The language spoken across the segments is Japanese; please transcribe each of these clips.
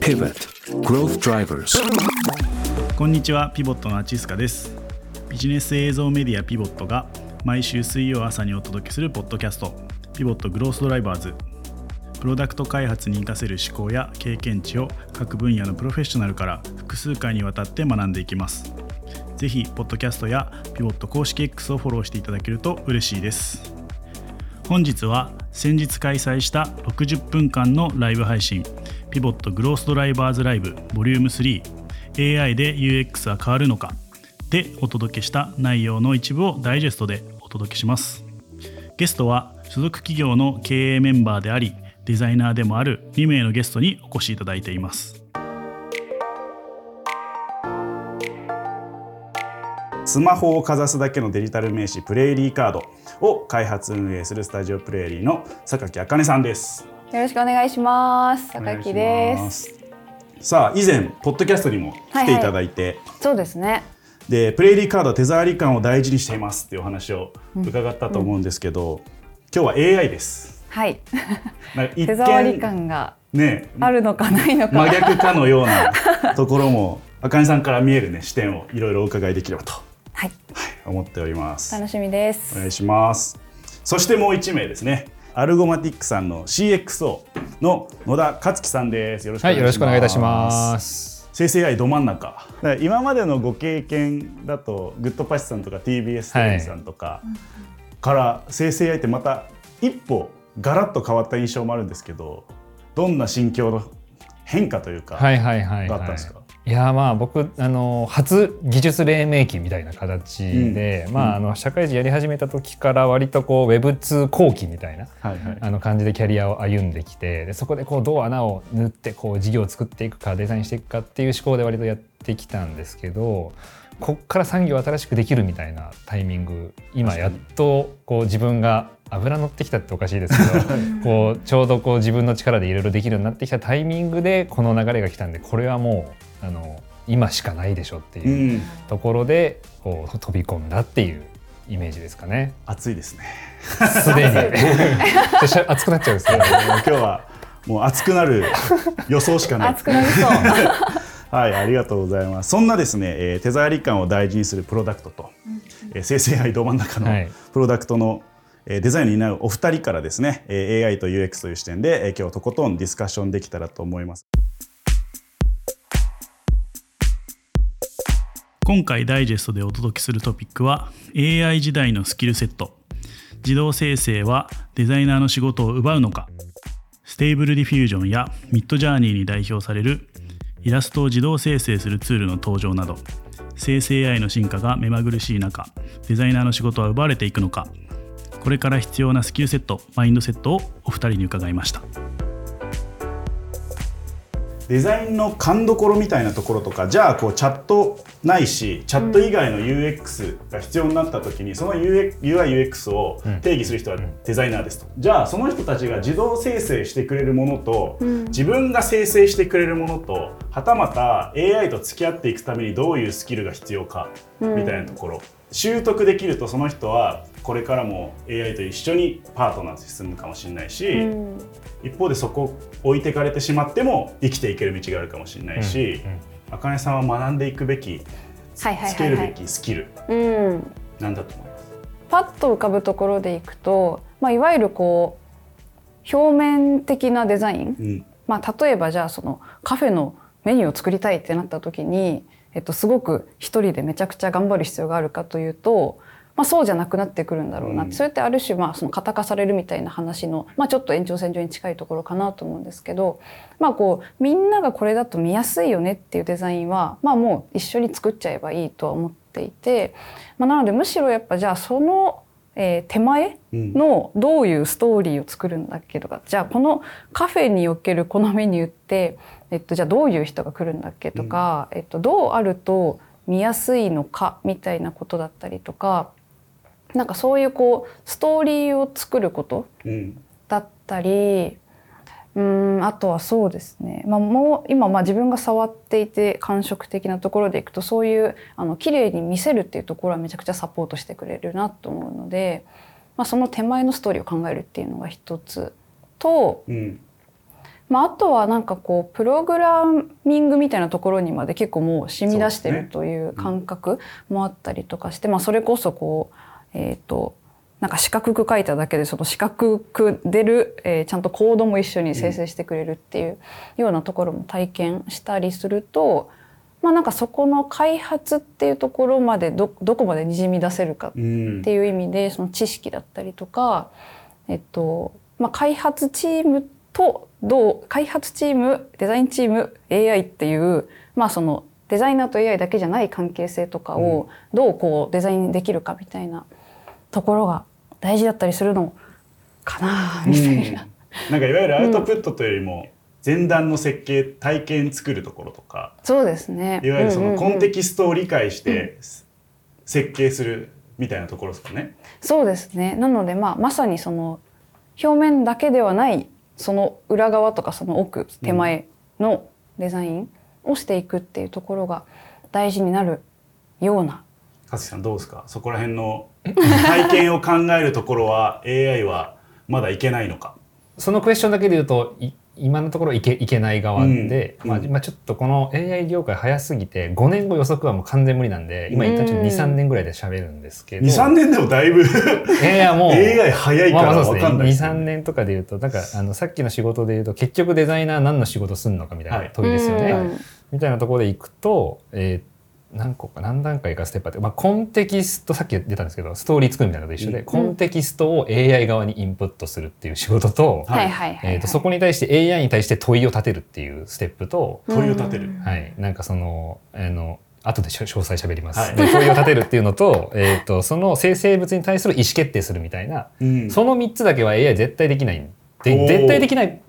Pivot. Growth Drivers. こんにちはピボットのアチスカです。ビジネス映像メディアピボットが毎週水曜朝にお届けするポッドキャスト。ピボットグロースドライバーズ。プロダクト開発に活かせる思考や経験値を各分野のプロフェッショナルから複数回にわたって学んでいきます。ぜひポッドキャストやピボット公式 X をフォローしていただけると嬉しいです。本日は先日開催した60分間のライブ配信ピボットグロースドライバーズライブ Vol.3AI で UX は変わるのかでお届けした内容の一部をダイジェストでお届けします。ゲストは所属企業の経営メンバーでありデザイナーでもある2名のゲストにお越しいただいています。スマホをかざすだけのデジタル名刺プレイリーカードを開発運営するスタジオプレイリーの榊あかねさんです。よろしくお願いします。榊です。さあ以前ポッドキャストにも来ていただいて、そうですね。でプレイリーカードは手触り感を大事にしていますっていうお話を伺ったと思うんですけど、今日は AI です。はい。手触り感がねあるのかないのか。真逆かのようなところもあかねさんから見えるね視点をいろいろお伺いできればとはい。思っております。楽しみです。お願いします。そしてもう一名ですね。アルゴマティックさんの CXO の野田克樹さんです。よろしくおはい、願いします。よろしくお願いいたします。生成 AI ど真ん中。今までのご経験だとグッドパシさんとか TBS テレビさんとかから生成 AI ってまた一歩ガラッと変わった印象もあるんですけど、どんな心境の変化というか、はいはいはい、はい。があったんですか？いやまあ僕あの初技術黎明期みたいな形で、うんまああの社会人やり始めた時から割とこう Web2 後期みたいなはいはい。あの感じでキャリアを歩んできてでそこでこうどう穴を縫ってこう事業を作っていくかデザインしていくかっていう思考で割とやってきたんですけどこっから産業新しくできるみたいなタイミング今やっとこう自分が油乗ってきたっておかしいですけど こうちょうどこう自分の力でいろいろできるようになってきたタイミングでこの流れが来たんでこれはもうあの今しかないでしょってう、いうんところでこう飛び込んだっていうイメージですかね。熱いですね。すでにちょっと熱くなっちゃうんですけど。今日はもう熱くなる予想しかない。熱くなりそう。はい、ありがとうございます。そんなですね、えー手触り感を大事にするプロダクトと、えー生成 AI ど真ん中のはいプロダクトの、えーデザインに担うお二人からですね、えー AI と UX という視点で、えー今日とことんディスカッションできたらと思います。今回ダイジェストでお届けするトピックは AI 時代のスキルセット。自動生成はデザイナーの仕事を奪うのか。ステーブルディフュージョンやミッドジャーニーに代表されるイラストを自動生成するツールの登場など。生成 AI の進化が目まぐるしい中デザイナーの仕事は奪われていくのか。これから必要なスキルセットマインドセットをお二人に伺いました。デザインの勘どころみたいなところとか、じゃあこうチャットないし、チャット以外の UX が必要になった時に、その UI、UX を定義する人はデザイナーですと。じゃあその人たちが自動生成してくれるものと、自分が生成してくれるものと、はたまた AI と付き合っていくためにどういうスキルが必要かみたいなところ。習得できるとその人はこれからも AI と一緒にパートナーと進むかもしれないし、うん一方でそこ置いてかれてしまっても生きていける道があるかもしれないし、あかねさんは学んでいくべきはいはいつけるべ。きスキルうん。なんだと思います？パッと浮かぶところでいくと、まあいわゆるこう表面的なデザイン。うんまあ例えばじゃあそのカフェのメニューを作りたいってなった時に、えっとすごく一人でめちゃくちゃ頑張る必要があるかというと。まあ、そうじゃなくなってくるんだろうな。って、うん。それってある種まあその型化されるみたいな話の、まあ、ちょっと延長線上に近いところかなと思うんですけど、まあ、こうみんながこれだと見やすいよねっていうデザインは、まあ、もう一緒に作っちゃえばいいとは思っていて、まあ、なのでむしろやっぱじゃあその、えー手前のどういうストーリーを作るんだっけとか、じゃあこのカフェにおけるこのメニューって、えっと、じゃあどういう人が来るんだっけとか、えっと、どうあると見やすいのかみたいなことだったりとかなんかそういうこうストーリーを作ることうん。だったりうんあとはそうですね、まあ、もう今まあ自分が触っていて感触的なところでいくとそういうあの綺麗に見せるっていうところはめちゃくちゃサポートしてくれるなと思うので、まあ、その手前のストーリーを考えるっていうのが一つとうん。まあ、あとはなんかこうプログラミングみたいなところにまで結構もう染み出してるという感覚もあったりとかして、まあ、それこそこうえっ、となんか四角く書いただけでその四角く出る、えーちゃんとコードも一緒に生成してくれるっていうようなところも体験したりすると、まあ、なんかそこの開発っていうところまでどどこまでにじみ出せるかうんっていう意味でその知識だったりとか、えっとまあ、開発チームとどう開発チームデザインチーム AI っていう、まあ、そのデザイナーと AI だけじゃない関係性とかをどうこうデザインできるかみたいなところが大事だったりするのかなみたいな。なんかいわゆるアウトプットというよりも前段の設計体験作るところとか。そうですね。いわゆるそのコンテキキストを理解して設計するみたいなところですかね。そうですね。なので、まあ、まさにその表面だけではないその裏側とかその奥手前のデザインをしていくっていうところが大事になるような。勝木さんどうですか？そこら辺の体験を考えるところは AI はまだいけないのか？そのクエスチョンだけで言うとい今のところいけいけない側で、うんうん。まあまあ、ちょっとこの AI 業界早すぎて5年後予測はもう完全無理なんで今言ったちょっと23年ぐらいで喋るんですけど、23年でもだいぶいやいやもう AI 早いから分かんないね。23年とかで言うとなんかあのさっきの仕事で言うと結局デザイナー何の仕事すんのかみたいはない問いですよね。うん。みたいなところでいくと、えー何個か何段階かステップあって、まあ、コンテキストさっき出たんですけどストーリー作るみたいなのと一緒で、うん。コンテキストを AI 側にインプットするっていう仕事と,、はいはいはいはい、えー、とそこに対して AI に対して問いを立てるっていうステップと、問いを立てる。はい、なんかそのあの後で詳細喋ります、はい。で問いを立てるっていうのと,、えー、とその生成物に対する意思決定するみたいな、うん。その3つだけは AI 絶対できない。んで絶対できない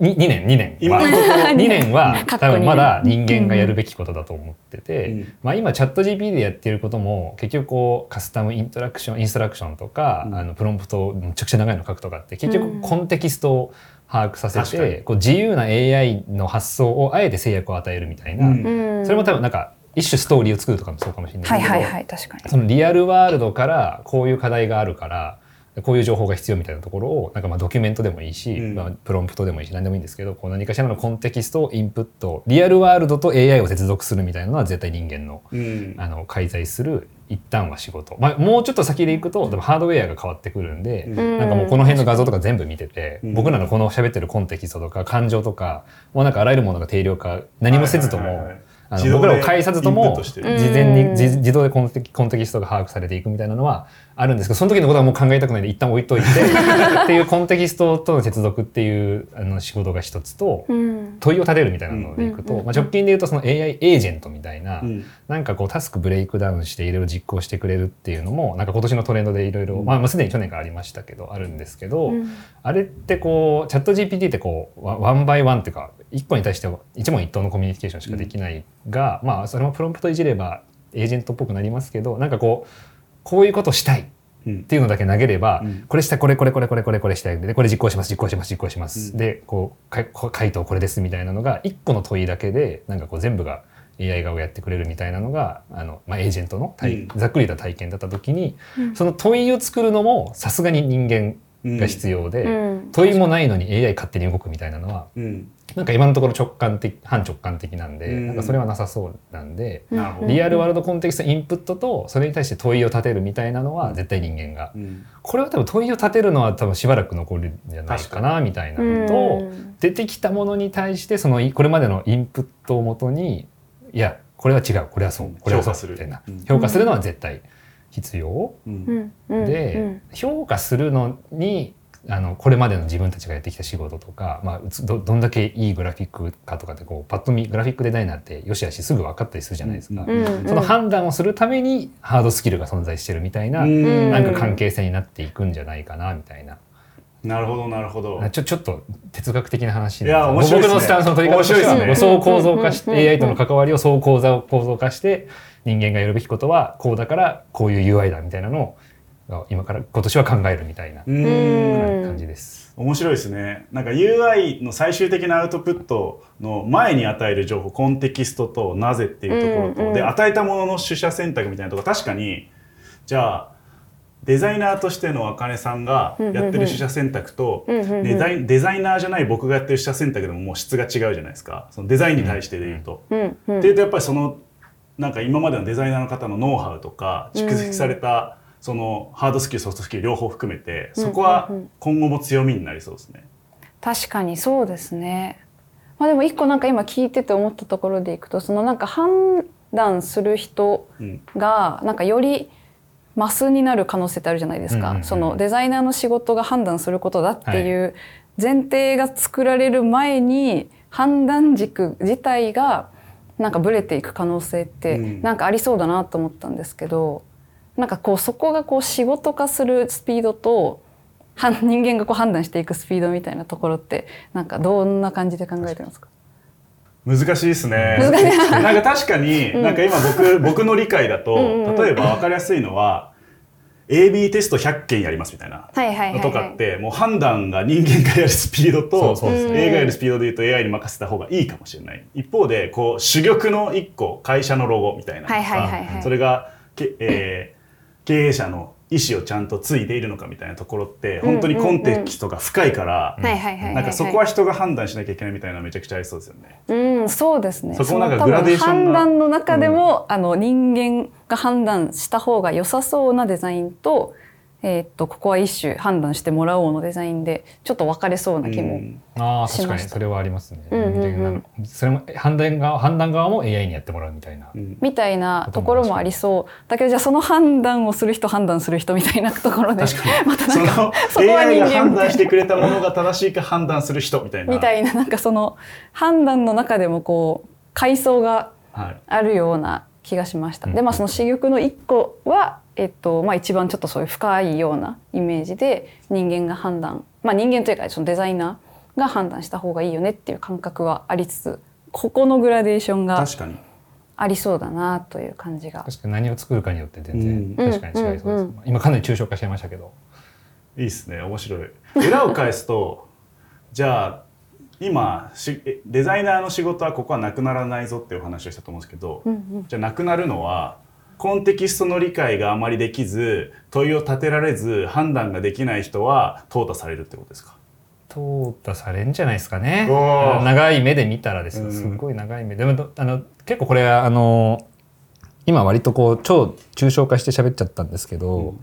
2年2年今のところ。2年は多分まだ人間がやるべきことだと思ってて、うん。まあ、今チャット GP でやってることも結局こうカスタムイントラクションインストラクションとか、うん。あのプロンプトをめちゃくちゃ長いの書くとかって結うん。局コンテキストを把握させて、こう自由な AI の発想をあえて制約を与えるみたいな、それも多分なんか一種ストーリーを作るとかもそうかもしれないけど、はいはいはい確かに。そのリアルワールドからこういう課題があるからこういう情報が必要みたいなところをなんかまあドキュメントでもいいし、うん。まあ、プロンプトでもいいし何でもいいんですけどこう何かしらのコンテキストをインプットリアルワールドと AI を接続するみたいなのは絶対人間のうん。あの介在する一旦は仕事、まあ、もうちょっと先でいくとでもハードウェアが変わってくるんで、うん。なんかもうこの辺の画像とか全部見てて、うん。僕らのこの喋ってるコンテキストとか感情とかもうなんかあらゆるものが定量化何もせずとも、はいはいはいはいあの僕らを介さずとも事前にうん。自自動でコンテキコンテキストが把握されていくみたいなのはあるんですけどその時のことはもう考えたくないんで一旦置いといて っていうコンテキストとの接続っていうあの仕事が一つとうん。問いを立てるみたいなのでいくと、うん。まあ、直近で言うとその AI エージェントみたいな、うん。なんかこうタスクブレイクダウンしていろいろ実行してくれるっていうのもなんか今年のトレンドでいろいろうん。まあまあすでに去年からありましたけどあるんですけど、うん。あれってこうチャット GPT ってこうワワンバイワンっていうか一個に対して一問一答のコミュニケーションしかできないが、まあそれもプロンプトいじればエージェントっぽくなりますけどなんかこうこういうことしたいっうん。ていうのだけ投げれば、うん。これしたいこれこれこれこれこれこれしたい。でこれ実行します実行します実行します、うん。でこうかこ回答これですみたいなのが一個の問いだけでなんかこう全部が AI 側をやってくれるみたいなのがあの、まあ、エージェントの体、うん。ざっくりと体験だった時に、うん。その問いを作るのもさすがに人間が必要で、うん。問いもないのに AI 勝手に動くみたいなのはうん。なんか今のところ直感的反直感的なんで、うん。なんかそれはなさそうなんで、リアルワールドコンテキストインプットとそれに対して問いを立てるみたいなのは絶対人間が、うん。これは多分問いを立てるのは多分しばらく残るんじゃないかなみたいなのと、うん出てきたものに対してそのいこれまでのインプットをもとにいやこれは違うこれはそうこれはそうみたいな、うん。評価するのは絶対必要、で、うん。評価するのにあのこれまでの自分たちがやってきた仕事とか、まあ、どどんだけいいグラフィックかとかってこうパッと見グラフィックデザイナーってよしあしすぐ分かったりするじゃないですか、うんうんうん。その判断をするためにハードスキルが存在してるみたいな、うん。なんか関係性になっていくんじゃないかなみたいな。なるほどなるほど。ちょちょっと哲学的な話いや面白いね。僕のスタンスの取り方としてはそう構造化してうんうんうん。AI との関わりをそう構造構造化して人間がやるべきことはこうだからこういう UI だみたいなのを今から今年は考えるみたいな感じです。面白いですね。なんか UI の最終的なアウトプットの前に与える情報コンテキストとなぜっていうところと、うんうんで与えたものの取捨選択みたいなところ確かにじゃあデザイナーとしてのあかねさんがやってる取捨選択とデザインデザイナーじゃない僕がやってる取捨選択でももう質が違うじゃないですか。そのデザインに対してで言うと。っていうとやっぱりそのなんか今までのデザイナーの方のノウハウとか蓄積されたそのハードスキルソフトスキル両方含めてそこは今後も強みになりそうですね。確かにそうですね。まあでも一個なんか今聞いてて思ったところでいくとそのなんか判断する人うん。がなんかよりマスになる可能性ってあるじゃないですか、うんうんうん。そのデザイナーの仕事が判断することだっていう前提が作られる前に判断軸自体がなんかブレていく可能性ってうん。なんかありそうだなと思ったんですけど、なんかこうそこがこう仕事化するスピードとは人間がこう判断していくスピードみたいなところってなんかどんな感じで考えてますか？難しいですね。なんか確かに、なんか今僕 僕の理解だと、例えば分かりやすいのは A/B テスト100件やりますみたいな。のとかってもう判断が人間がやるスピードとそうそうですね AI がやるスピードで言うと AI に任せた方がいいかもしれない。一方でこう珠玉の一個会社のロゴみたいなそれがけ、えー経営者の意思をちゃんと継いでいるのかみたいなところって本当にコンテキストが深いからなんかそこは人が判断しなきゃいけないみたいなめちゃくちゃありそうですよね。うん、そうですね。そこもなんかのグラデーション判断の中でも、あの人間が判断した方が良さそうなデザインと、えーっとここは一種判断してもらおうのデザインでちょっと分かれそうな気も。うんああ確かにそれはありますね。うんうんうんそれも判断側判断側も AI にやってもらうみたいな。うんみたいなところもありそうだけどじゃあその判断をする人判断する人みたいなところで確かに またなんかそのそこは AI が人間判断してくれたものが正しいか判断する人みたいな。みたいななんかその判断の中でもこう階層がはいあるような気がしました。うんでまあその珠玉の一個は、えっとまあ、一番ちょっとそういう深いようなイメージで人間が判断まあ人間というかそのデザイナーが判断した方がいいよねっていう感覚はありつつここのグラデーションが確かに。ありそうだなという感じが。確かに何を作るかによって全うん然確かに違いそうです。うんうん今かなり抽象化しちゃいましたけど。いいですね面白い裏を返すと じゃあ今しえデザイナーの仕事はここはなくならないぞっていうお話をしたと思うんですけど、うんうんじゃあなくなるのはコンテキストの理解があまりできず問いを立てられず判断ができない人は淘汰されるってことですか？淘汰されんじゃないですかね。長い目で見たらですよ。うん。すごい長い目で。もどあの結構これあの今割とこう超抽象化して喋っちゃったんですけど、うん。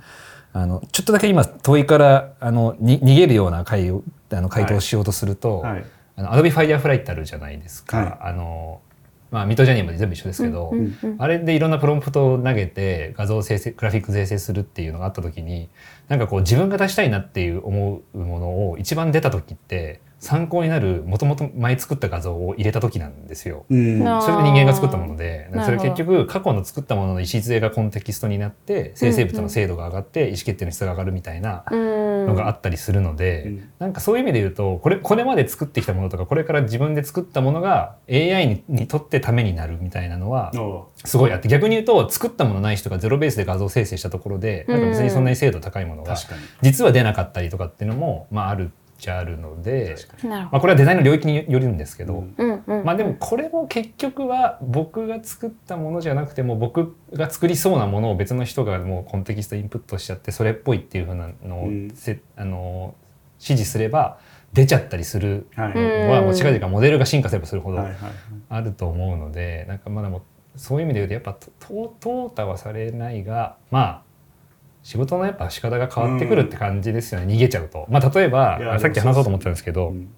あのちょっとだけ今問いからあのに逃げるような回をあの回答をしようとすると、はいあの Adobe Firefly ってあるじゃないですか、はいあのまあミッドジャーニーまで全部一緒ですけど、あれでいろんなプロンプトを投げて画像生成グラフィック生成するっていうのがあった時になんかこう自分が出したいなっていう思うものを一番出た時って参考になるもともと前作った画像を入れた時なんですよ。うん。それで人間が作ったものでそれ結局過去の作ったものの礎がコンテキストになって生成物の精度が上がって意思決定の質が上がるみたいなうん。のがあったりするので、うん。なんかそういう意味で言うとこれこれまで作ってきたものとかこれから自分で作ったものが AI ににとってためになるみたいなのはおすごいあって逆に言うと作ったものない人がゼロベースで画像生成したところでなんか別にそんなに精度高いものが実は出なかったりとかっていうのも、まあ、あるっちゃあるので、まあ、これはデザインの領域によるんですけど。うんまあでもこれも結局は僕が作ったものじゃなくても僕が作りそうなものを別の人がもうコンテキストインプットしちゃってそれっぽいっていうふうなのをうん。せ、あの指示すれば出ちゃったりするのはもう近々モデルが進化すればするほどあると思うのでなんかまだもうそういう意味で言うとやっぱと淘汰はされないがまあ仕事のやっぱ仕方が変わってくるって感じですよね、逃げちゃうと。まあ例えばさっき話そうと思ってたんですけど、うん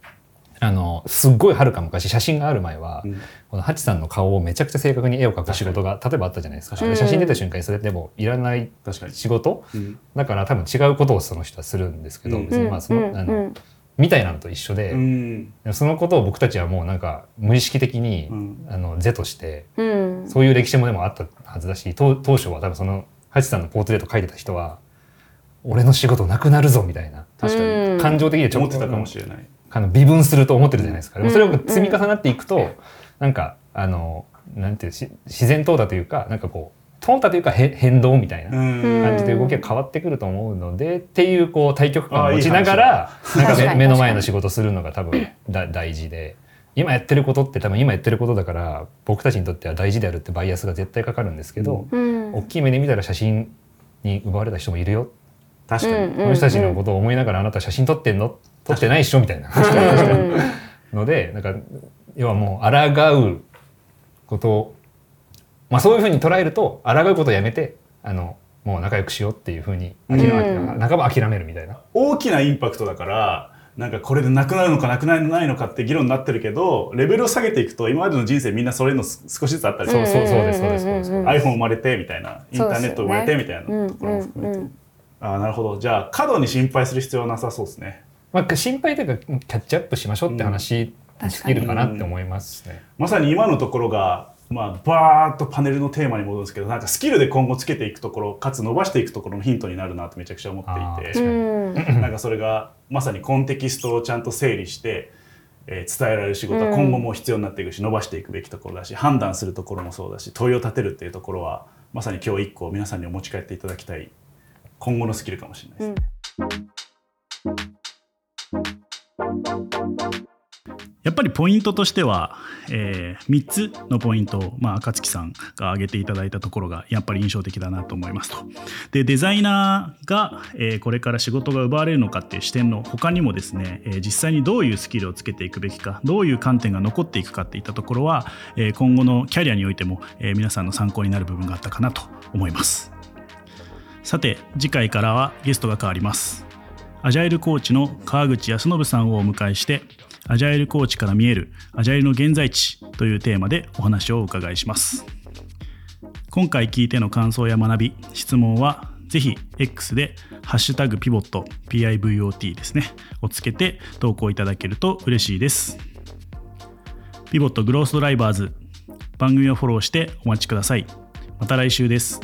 あのすっごいはるか昔写真がある前は、うん。このハチさんの顔をめちゃくちゃ正確に絵を描く仕事が例えばあったじゃないですか。写真出た瞬間にそれでもいらない確かに仕事うん。だから多分違うことをその人はするんですけど、うん。別にまあその、うん。あのうん。みたいなのと一緒で、うん。そのことを僕たちはもうなんか無意識的に、うん。あの是としてうん。そういう歴史もでもあったはずだし当当初は多分そのハチさんのポートレート書いてた人は俺の仕事なくなるぞみたいな確かに。うん。感情的でちょっと思ってたかもしれない。あの微分すると思ってるじゃないですか。でもそれうん。を積み重なっていくと、なんかあのなんていうし自然淘汰というかなんかこう淘汰というかへ変動みたいなうん。感じで動きが変わってくると思うので、っていうこう対極感を持ちながらなんか目の前の仕事するのが多分だ大事で。今やってることって多分今やってることだから僕たちにとっては大事であるってバイアスが絶対かかるんですけど、うん大きい目で見たら写真に奪われた人もいるよ。確かに、うんこの人たちのことを思いながらあなた写真撮ってんの？撮ってないっしょみたいなのでなんか要はもう抗うことをまあそういうふうに捉えると抗うことをやめてあのもう仲良くしようっていうふうに諦め、うん。半ば諦めるみたいな。大きなインパクトだからなんかこれでなくなるのかなくならないのかって議論になってるけどレベルを下げていくと今までの人生みんなそれのす少しずつあったりそうそうそうですそうですそうです。うん iPhone 生まれてみたいなインターネット生まれてみたいなうんところも。含めて、うんうん。ああなるほど。じゃあ過度に心配する必要はなさそうですね。まあ心配というかキャッチアップしましょうって話に尽きるかなって思いますね。まさに今のところがまあバーッとパネルのテーマに戻るんですけどなんかスキルで今後つけていくところかつ伸ばしていくところのヒントになるなってめちゃくちゃ思っていてうん。なんかそれがまさにコンテキストをちゃんと整理して、えー伝えられる仕事は今後も必要になっていくし、伸ばしていくべきところだし判断するところもそうだし問いを立てるっていうところはまさに今日一個皆さんにお持ち帰っていただきたい今後のスキルかもしれないです。やっぱりポイントとしては、え3つのポイントを、まあ、赤月さんが挙げていただいたところがやっぱり印象的だなと思いますと。でデザイナーが、えーこれから仕事が奪われるのかっていう視点の他にもですね、えー実際にどういうスキルをつけていくべきかどういう観点が残っていくかっていったところは、えー今後のキャリアにおいても、えー皆さんの参考になる部分があったかなと思います。さて次回からはゲストが変わります。アジャイルコーチの川口康信さんをお迎えしてアジャイルコーチから見えるアジャイルの現在地というテーマでお話をお伺いします。今回聞いての感想や学び質問はぜひ X でハッシュタグピボット PIVOT ですね。をつけて投稿いただけると嬉しいです。ピボットグロースドライバーズ番組をフォローしてお待ちください。また来週です。